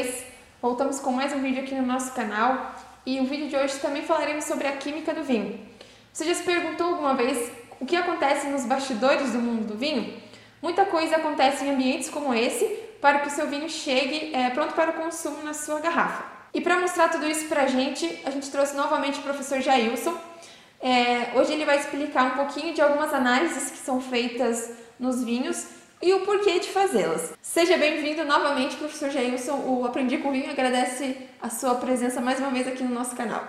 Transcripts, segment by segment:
vocês? Voltamos com mais um vídeo aqui no nosso canal e o vídeo de hoje também falaremos sobre a química do vinho. Você já se perguntou alguma vez o que acontece nos bastidores do mundo do vinho? Muita coisa acontece em ambientes como esse para que o seu vinho chegue é, pronto para o consumo na sua garrafa. E para mostrar tudo isso para a gente, a gente trouxe novamente o professor Jailson. É, hoje ele vai explicar um pouquinho de algumas análises que são feitas nos vinhos e o porquê de fazê-las. Seja bem-vindo novamente, professor Jailson. O Aprendi com Vinho agradece a sua presença mais uma vez aqui no nosso canal.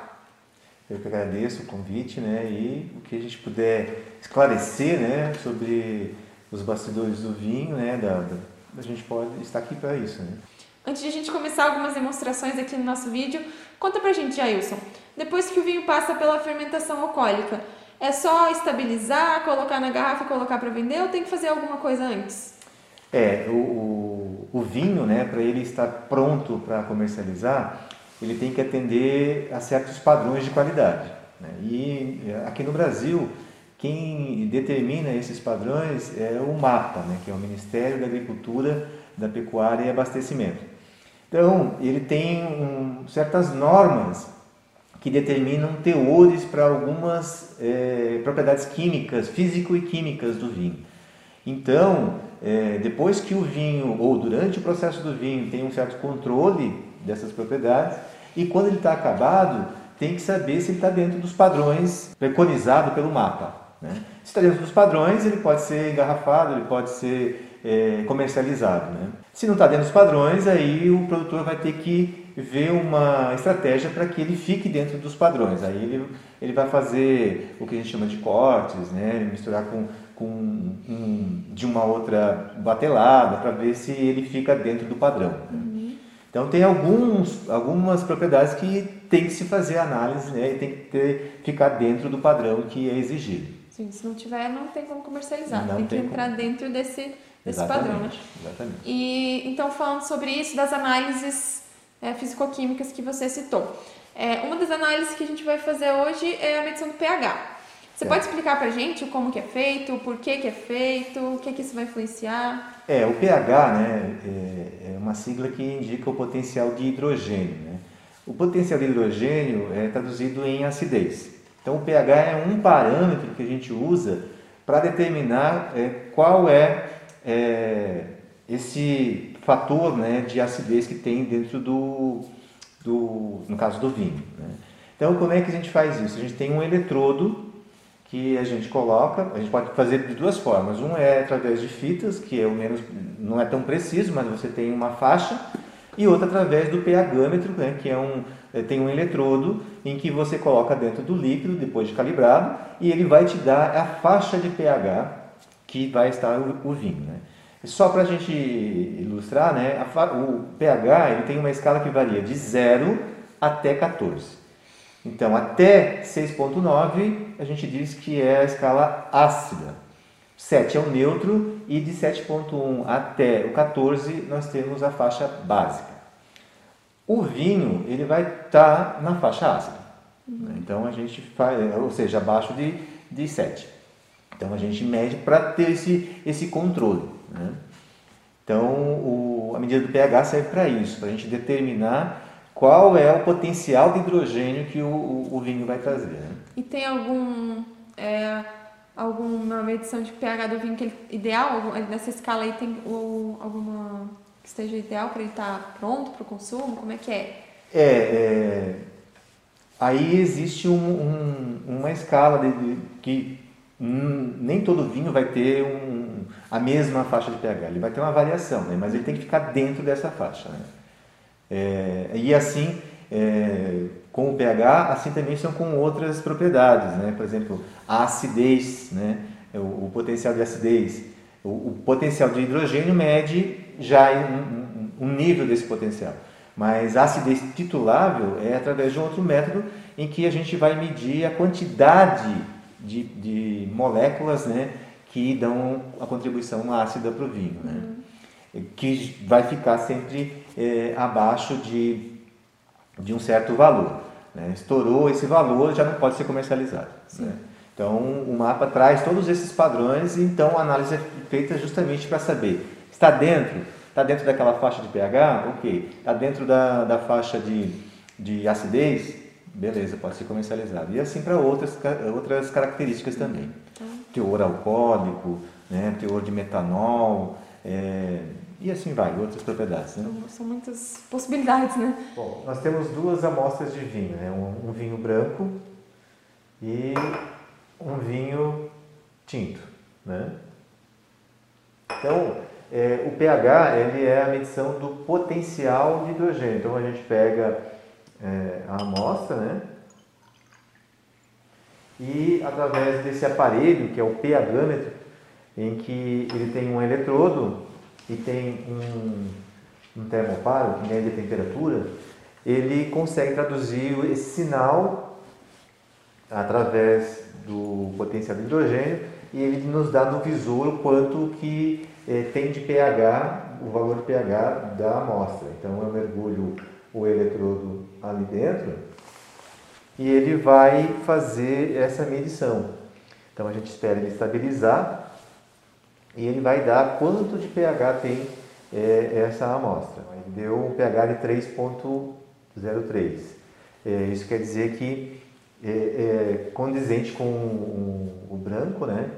Eu que agradeço o convite, né? E o que a gente puder esclarecer, né, sobre os bastidores do vinho, né, da, da a gente pode estar aqui para isso, né? Antes de a gente começar algumas demonstrações aqui no nosso vídeo, conta pra gente, Jailson. Depois que o vinho passa pela fermentação alcoólica, é só estabilizar, colocar na garrafa e colocar para vender ou tem que fazer alguma coisa antes? É, o, o, o vinho, né, para ele estar pronto para comercializar, ele tem que atender a certos padrões de qualidade. Né? E é, aqui no Brasil, quem determina esses padrões é o MAPA, né, que é o Ministério da Agricultura, da Pecuária e Abastecimento. Então, ele tem um, certas normas que determinam teores para algumas é, propriedades químicas, físico e químicas do vinho. Então, é, depois que o vinho, ou durante o processo do vinho, tem um certo controle dessas propriedades, e quando ele está acabado, tem que saber se ele está dentro dos padrões preconizados pelo mapa. Né? Se está dentro dos padrões, ele pode ser engarrafado, ele pode ser é, comercializado. Né? Se não está dentro dos padrões, aí o produtor vai ter que ver uma estratégia para que ele fique dentro dos padrões. Aí ele, ele vai fazer o que a gente chama de cortes, né? misturar com, com um, de uma outra batelada para ver se ele fica dentro do padrão. Uhum. Então tem alguns, algumas propriedades que tem que se fazer análise né? e tem que ter, ficar dentro do padrão que é exigido. Sim, se não tiver, não tem como comercializar. Não tem que entrar como. dentro desse, desse padrão, né? Exatamente. E então falando sobre isso, das análises é, físico-químicas que você citou. É, uma das análises que a gente vai fazer hoje é a medição do pH. Você é. pode explicar para a gente como que é feito, por que, que é feito, o que, que isso vai influenciar? É, o pH né, é, é uma sigla que indica o potencial de hidrogênio. Né? O potencial de hidrogênio é traduzido em acidez. Então, o pH é um parâmetro que a gente usa para determinar é, qual é, é esse fator né, de acidez que tem dentro do, do no caso do vinho. Né? Então, como é que a gente faz isso? A gente tem um eletrodo que a gente coloca, a gente pode fazer de duas formas. Um é através de fitas, que é o menos, não é tão preciso, mas você tem uma faixa, e outra através do pHmetro, né, que é um, é, tem um eletrodo em que você coloca dentro do líquido, depois de calibrado, e ele vai te dar a faixa de pH que vai estar o, o vinho. Né? Só para a gente ilustrar, né, a, o pH ele tem uma escala que varia de 0 até 14. Então, até 6.9 a gente diz que é a escala ácida. 7 é o neutro e de 7.1 até o 14 nós temos a faixa básica. O vinho ele vai estar tá na faixa ácida. Uhum. Então a gente faz, ou seja, abaixo de, de 7. Então a gente mede para ter esse, esse controle. Né? Então o, a medida do pH serve para isso, para a gente determinar qual é o potencial de hidrogênio que o, o, o vinho vai trazer. Né? E tem algum é, alguma medição de pH do vinho que ele, ideal? Nessa escala aí tem alguma que esteja ideal para ele estar tá pronto para o consumo? Como é que é? É, é aí existe um, um, uma escala de, de, que hum, nem todo vinho vai ter um, a mesma faixa de pH, ele vai ter uma variação, né? mas ele tem que ficar dentro dessa faixa. Né? É, e assim, é, com o pH, assim também são com outras propriedades, né? por exemplo, a acidez, né? o, o potencial de acidez, o, o, potencial de hidrogênio mede já um, um, um nível desse potencial. Mas a acidez titulável é através de um outro método em que a gente vai medir a quantidade de, de moléculas né, que dão a contribuição ácida para o vinho, né? Uhum. que vai ficar sempre é, abaixo de, de um certo valor. Né? Estourou esse valor, já não pode ser comercializado. Né? Então, o mapa traz todos esses padrões e então a análise é feita justamente para saber está dentro Está dentro daquela faixa de pH? Ok. Está dentro da, da faixa de, de acidez? Beleza, pode ser comercializado. E assim para outras, outras características também. Tá. Teor alcoólico, né, teor de metanol, é, e assim vai, outras propriedades. Né? Então, são muitas possibilidades, né? Bom, nós temos duas amostras de vinho, né? um, um vinho branco e um vinho tinto. Né? Então, é, o pH ele é a medição do potencial de hidrogênio. Então, a gente pega é, a amostra, né? E através desse aparelho, que é o pHmetro, em que ele tem um eletrodo e tem um, um termoparo que mede a temperatura, ele consegue traduzir esse sinal através do potencial de hidrogênio e ele nos dá no visor o quanto que eh, tem de pH, o valor de pH da amostra. Então eu mergulho o eletrodo ali dentro e ele vai fazer essa medição. Então a gente espera ele estabilizar e ele vai dar quanto de pH tem é, essa amostra. Ele deu um pH de 3.03. É, isso quer dizer que é, é condizente com o, o, branco, né?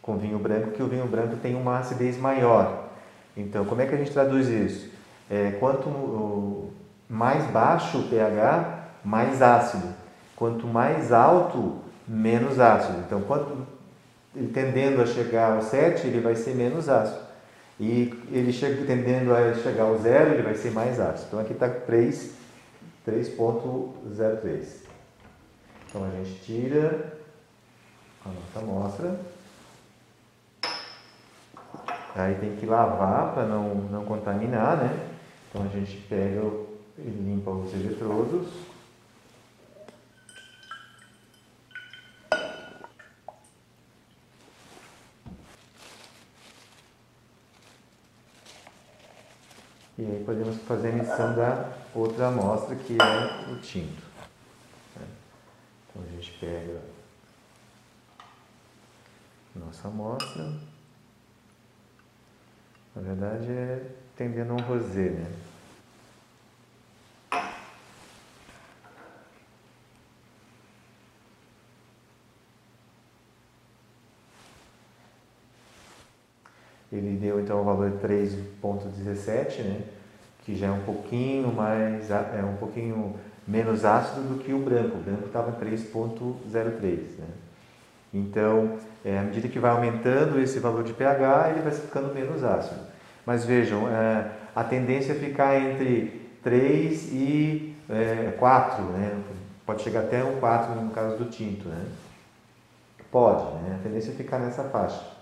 com vinho branco, que o vinho branco tem uma acidez maior. Então, como é que a gente traduz isso? É, quanto mais baixo o pH, mais ácido. Quanto mais alto, menos ácido. Então, quanto ele tendendo a chegar ao 7, ele vai ser menos ácido. E ele chega, tendendo a chegar ao zero, ele vai ser mais ácido. Então aqui está 3, 3.03. Então a gente tira a nossa amostra. Aí tem que lavar para não, não contaminar, né? Então a gente pega e limpa os eletrodos. E aí podemos fazer a medição da outra amostra, que é o tinto. Então a gente pega nossa amostra. Na verdade é tendendo um rosé, né? Ele deu então o valor de 3.17, né? que já é um pouquinho mais é um pouquinho menos ácido do que o branco. O branco estava 3.03, né? Então, é, à medida que vai aumentando esse valor de pH, ele vai ficando menos ácido. Mas vejam, é, a tendência é ficar entre 3 e é, 4, né? Pode chegar até um 4 no caso do tinto, né? Pode, né? A tendência é ficar nessa faixa.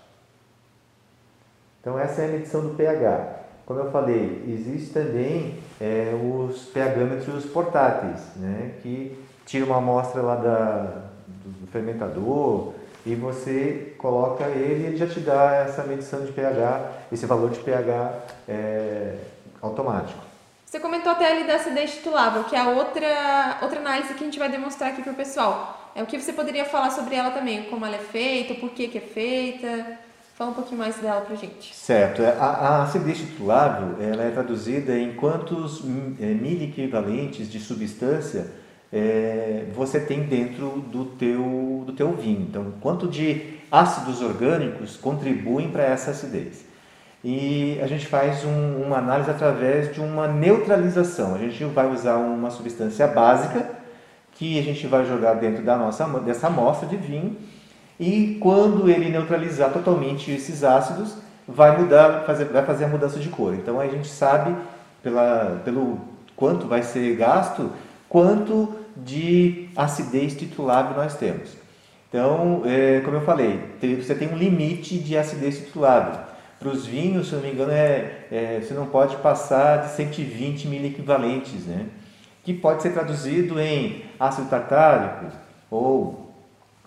Então essa é a medição do pH. Como eu falei, existe também é, os pHmetros portáteis, né, que tira uma amostra lá da, do fermentador e você coloca ele e ele já te dá essa medição de pH, esse valor de pH é, automático. Você comentou até ali da acidez titulável, que é a outra, outra análise que a gente vai demonstrar aqui para o pessoal. É o que você poderia falar sobre ela também, como ela é feita, por que, que é feita. Fala um pouquinho mais dela para gente. Certo. A, a acidez titulável ela é traduzida em quantos é, miliequivalentes de substância é, você tem dentro do teu, do teu vinho. Então, quanto de ácidos orgânicos contribuem para essa acidez. E a gente faz um, uma análise através de uma neutralização. A gente vai usar uma substância básica que a gente vai jogar dentro da nossa, dessa amostra de vinho e quando ele neutralizar totalmente esses ácidos, vai mudar, fazer, vai fazer a mudança de cor. Então a gente sabe pela, pelo quanto vai ser gasto, quanto de acidez titulável nós temos. Então, é, como eu falei, você tem um limite de acidez titulável. Para os vinhos, se não me engano, é, é, você não pode passar de 120 miliequivalentes, né? que pode ser traduzido em ácido tartárico ou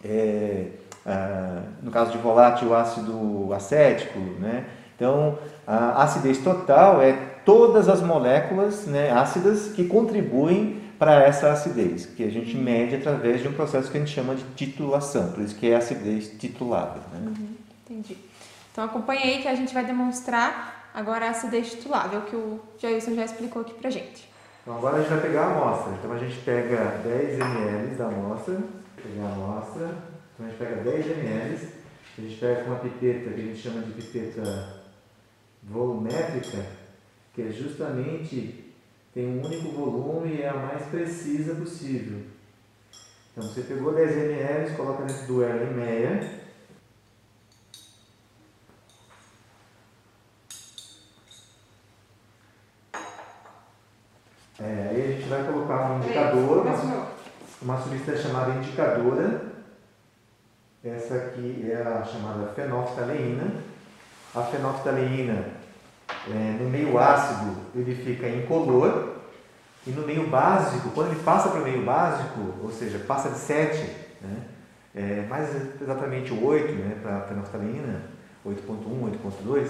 é, ah, no caso de volátil, ácido acético, né? Então, a acidez total é todas as moléculas né, ácidas que contribuem para essa acidez, que a gente mede através de um processo que a gente chama de titulação, por isso que é acidez titulável. Né? Uhum, entendi. Então acompanhe aí que a gente vai demonstrar agora a acidez titulável, que o Jailson já explicou aqui pra gente. Então agora a gente vai pegar a amostra. Então a gente pega 10 ml da amostra, pegar a amostra, então a gente pega 10 ml, a gente pega uma pipeta que a gente chama de pipeta volumétrica, que é justamente tem um único volume e é a mais precisa possível. Então você pegou 10 ml, coloca dentro do Erlenmeyer, É, aí a gente vai colocar um indicador, uma, uma substância chamada indicadora. Essa aqui é a chamada fenolftaleína. A fenolftaleína, é, no meio ácido, ele fica incolor. E no meio básico, quando ele passa para o meio básico, ou seja, passa de 7, né, é, mais exatamente o 8 né, para a fenolftaleína, 8.1, 8.2,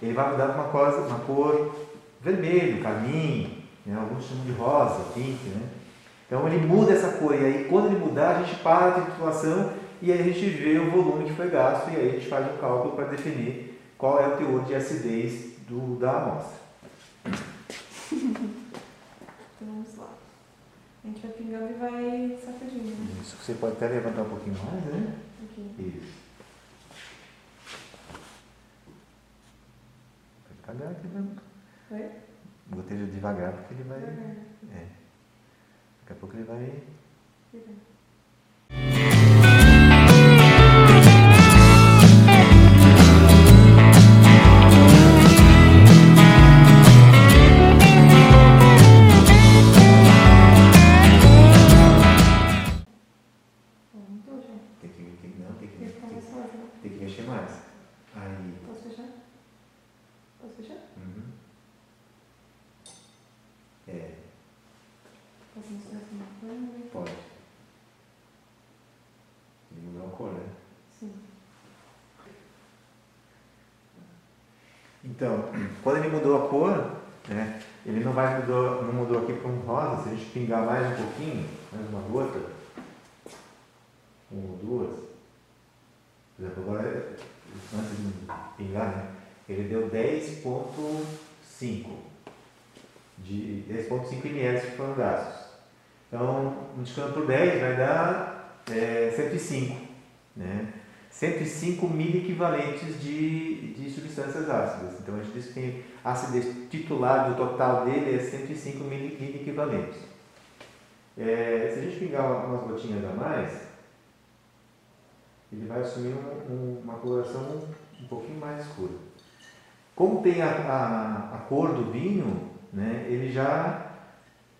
ele vai mudar uma, coisa, uma cor vermelho, carmim, né? alguns chamam de rosa, pink, né? Então ele muda essa cor, e aí quando ele mudar, a gente para a titulação e aí a gente vê o volume que foi gasto, e aí a gente faz um cálculo para definir qual é o teor de acidez do, da amostra. então vamos lá. A gente vai pingando e vai sacudindo. Né? Isso, você pode até levantar um pouquinho mais, né? Aqui. Isso. Vai cagar aqui, né? Oi? Goteja devagar porque ele vai. É. Daqui a pouco ele vai. Tem Assim uma pode. Ele mudou a cor, né? Sim. Então, quando ele mudou a cor, né, ele não vai mudou, não mudou aqui para um rosa, se a gente pingar mais um pouquinho, mais uma gota, uma ou duas, por exemplo, agora, antes de pingar, né, ele deu 10.5 de 10.5 ml foram gastos. Então, multiplicando por 10 vai dar é, 105, né? 105 mil equivalentes de, de substâncias ácidas. Então a gente diz que tem acidez titular do total dele é 105 mil equivalentes. É, se a gente pingar umas gotinhas a mais, ele vai assumir um, um, uma coloração um pouquinho mais escura. Como tem a, a, a cor do vinho, né, ele já.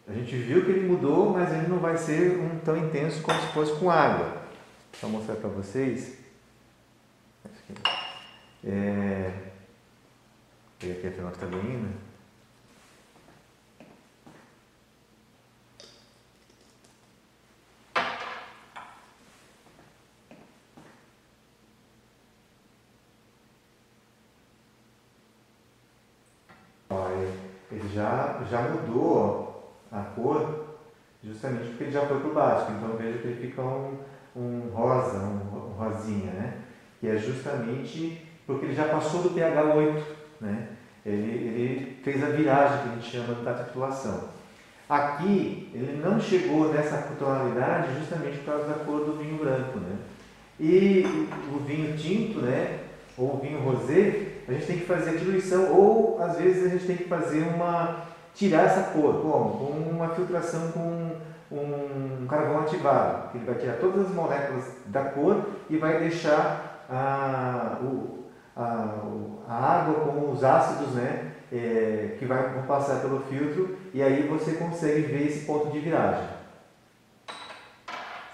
A gente viu que ele mudou, mas ele não vai ser um tão intenso como se fosse com água. Vou mostrar para vocês. É, peguei aqui a fenolftaleína. Olha, ele já, já mudou a cor justamente porque ele já foi para o básico. Então veja que ele fica um, um rosa, um, um rosinha, né? Que é justamente porque ele já passou do pH 8, né? Ele, ele fez a viragem que a gente chama da titulação. Aqui ele não chegou nessa tonalidade justamente por causa da cor do vinho branco, né? E o vinho tinto, né? Ou o vinho rosé, a gente tem que fazer a diluição ou às vezes a gente tem que fazer uma tirar essa cor, como? Com uma filtração com um carvão ativado, ele vai tirar todas as moléculas da cor e vai deixar a, o, a, a água com os ácidos, né, é, que vai, passar pelo filtro e aí você consegue ver esse ponto de viragem.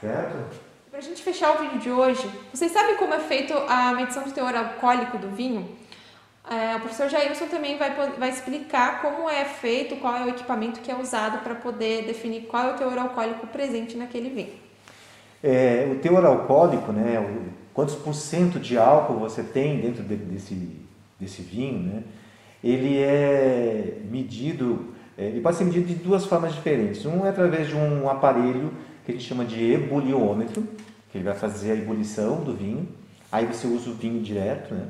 Certo? Para a gente fechar o vídeo de hoje, vocês sabem como é feito a medição de teor alcoólico do vinho? É, o professor Jailson também vai, vai explicar como é feito, qual é o equipamento que é usado para poder definir qual é o teor alcoólico presente naquele vinho. É, o teor alcoólico, né, o, quantos por cento de álcool você tem dentro de, desse, desse vinho, né, ele é medido, é, ele pode ser medido de duas formas diferentes. Um é através de um aparelho que a gente chama de ebuliômetro, que ele vai fazer a ebulição do vinho, aí você usa o vinho direto, né,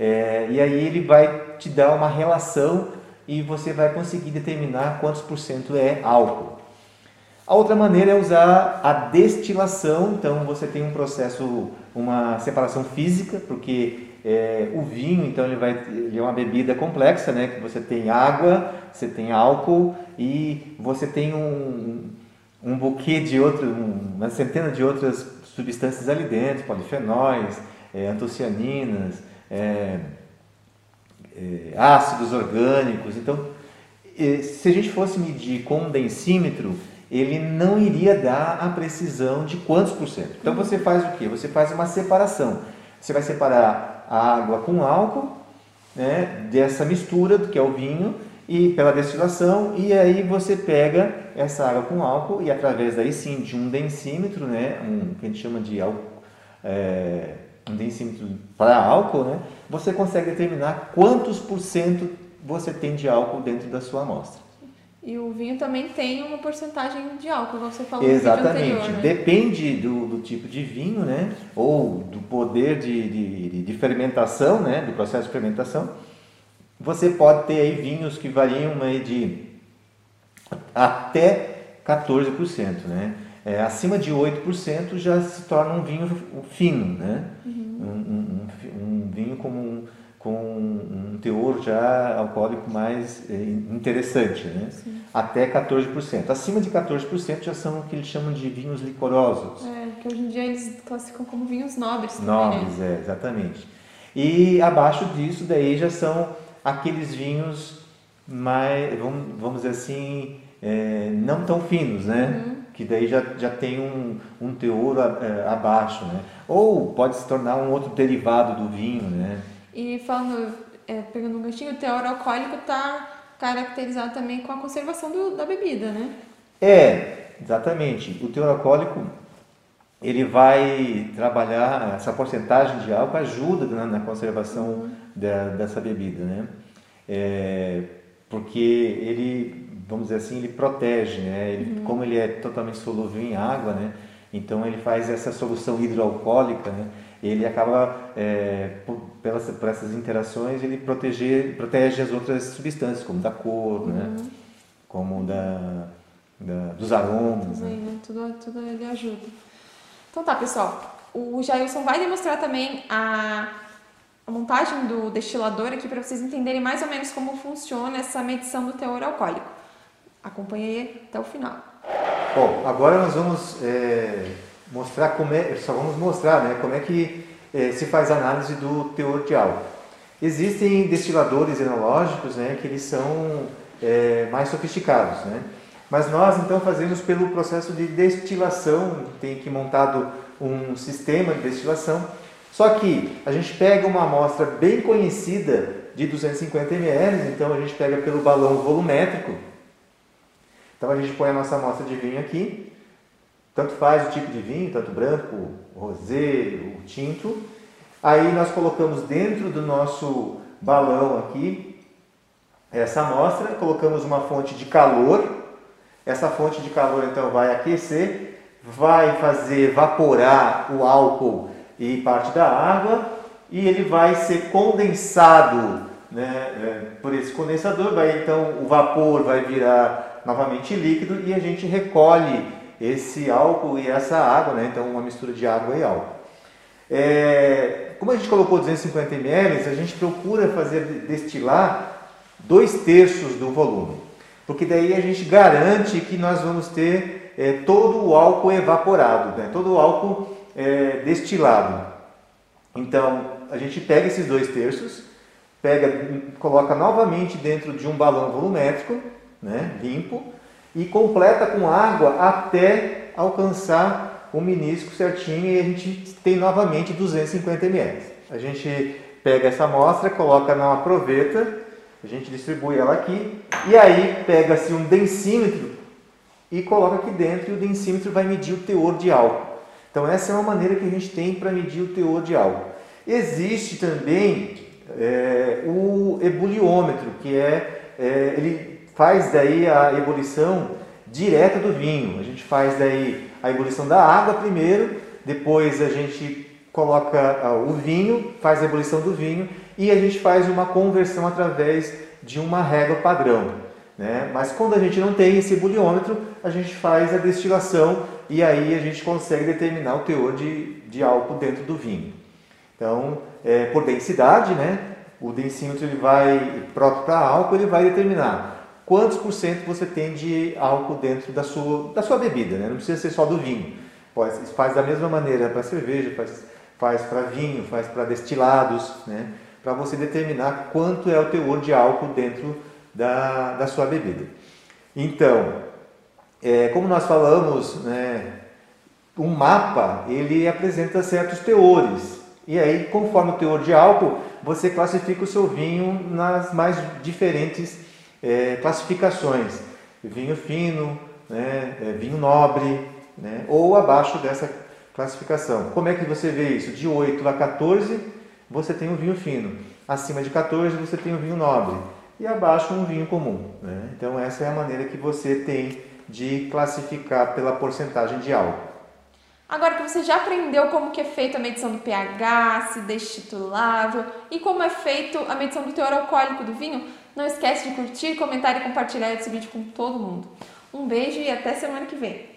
É, e aí ele vai te dar uma relação e você vai conseguir determinar quantos por cento é álcool. A outra maneira é usar a destilação, então você tem um processo, uma separação física, porque é, o vinho, então ele vai, ele é uma bebida complexa, né? Que você tem água, você tem álcool e você tem um, um buquê de outros, uma centena de outras substâncias ali dentro, polifenóis, é, antocianinas, é, é, ácidos orgânicos. Então, se a gente fosse medir com um densímetro, ele não iria dar a precisão de quantos por cento. Então você faz o que? Você faz uma separação. Você vai separar a água com álcool, né, dessa mistura que é o vinho, e pela destilação, e aí você pega essa água com álcool e através daí sim de um densímetro, né, um que a gente chama de álcool, é, densímetro para álcool, né, você consegue determinar quantos por cento você tem de álcool dentro da sua amostra. E o vinho também tem uma porcentagem de álcool, como você falou Exatamente. no anterior, né? Depende do, do, tipo de vinho, né? Ou do poder de, de, de, fermentação, né? Do processo de fermentação. Você pode ter aí vinhos que variam aí de até 14%, né? É, acima de 8% já se torna um vinho fino, né? Uhum. Um, um, um, vinho como um com um teor já alcoólico mais eh, interessante, né? Sim. até 14%. Acima de 14% já são o que eles chamam de vinhos licorosos. É, que hoje em dia eles classificam como vinhos nobres também, Nobres, né? é, exatamente. E abaixo disso daí já são aqueles vinhos mais, vamos, vamos dizer assim, é, não tão finos, né? Uhum. Que daí já, já tem um, um teor é, abaixo, né? Ou pode se tornar um outro derivado do vinho, né? E falando, é, pegando um ganchinho, o teor alcoólico está caracterizado também com a conservação do, da bebida, né? É, exatamente. O teor alcoólico ele vai trabalhar essa porcentagem de álcool ajuda na, na conservação uhum. da, dessa bebida, né? É, porque ele, vamos dizer assim, ele protege, né? Ele, uhum. Como ele é totalmente solúvel em água, né? Então ele faz essa solução hidroalcoólica, né? ele acaba, é, por, pelas, por essas interações, ele proteger, protege as outras substâncias, como da cor, né? uhum. né? como da, da, dos aromas. Também, né? Tudo, tudo ele ajuda. Então tá, pessoal. O Jailson vai demonstrar também a, a montagem do destilador aqui para vocês entenderem mais ou menos como funciona essa medição do teor alcoólico. Acompanhe até o final. Bom, agora nós vamos é mostrar como é, só vamos mostrar né, como é que é, se faz análise do teor de álcool. Existem destiladores enológicos né, que eles são é, mais sofisticados, né? mas nós então fazemos pelo processo de destilação, tem que montado um sistema de destilação, só que a gente pega uma amostra bem conhecida de 250 ml, então a gente pega pelo balão volumétrico, então a gente põe a nossa amostra de vinho aqui, tanto faz o tipo de vinho, tanto branco, rosé, o tinto. Aí nós colocamos dentro do nosso balão aqui essa amostra, colocamos uma fonte de calor. Essa fonte de calor então vai aquecer, vai fazer evaporar o álcool e parte da água e ele vai ser condensado né, é, por esse condensador. Vai então o vapor vai virar novamente líquido e a gente recolhe esse álcool e essa água, né? então uma mistura de água e álcool. É, como a gente colocou 250 ml, a gente procura fazer destilar dois terços do volume, porque daí a gente garante que nós vamos ter é, todo o álcool evaporado, né? todo o álcool é, destilado. Então a gente pega esses dois terços, pega, coloca novamente dentro de um balão volumétrico, né, limpo, e completa com água até alcançar o menisco certinho e a gente tem novamente 250 ml. A gente pega essa amostra, coloca numa proveta, a gente distribui ela aqui e aí pega-se um densímetro e coloca aqui dentro e o densímetro vai medir o teor de álcool. Então essa é uma maneira que a gente tem para medir o teor de álcool. Existe também é, o ebuliômetro, que é, é ele faz daí a ebulição direta do vinho. A gente faz daí a ebulição da água primeiro, depois a gente coloca ah, o vinho, faz a ebulição do vinho e a gente faz uma conversão através de uma régua padrão. Né? Mas quando a gente não tem esse buliômetro, a gente faz a destilação e aí a gente consegue determinar o teor de, de álcool dentro do vinho. Então, é, por densidade, né? o densímetro ele vai, próprio para álcool, ele vai determinar quantos por cento você tem de álcool dentro da sua, da sua bebida. Né? Não precisa ser só do vinho. Pode, faz da mesma maneira para cerveja, faz, faz para vinho, faz para destilados, né? para você determinar quanto é o teor de álcool dentro da, da sua bebida. Então, é, como nós falamos, né, um mapa ele apresenta certos teores. E aí, conforme o teor de álcool, você classifica o seu vinho nas mais diferentes é, classificações. Vinho fino, né, é, vinho nobre, né, ou abaixo dessa classificação. Como é que você vê isso? De 8 a 14, você tem um vinho fino. Acima de 14, você tem um vinho nobre. E abaixo, um vinho comum. Né? Então, essa é a maneira que você tem de classificar pela porcentagem de álcool. Agora que você já aprendeu como que é feita a medição do pH, se destitulável e como é feito a medição do teor alcoólico do vinho, não esquece de curtir, comentar e compartilhar esse vídeo com todo mundo. Um beijo e até semana que vem.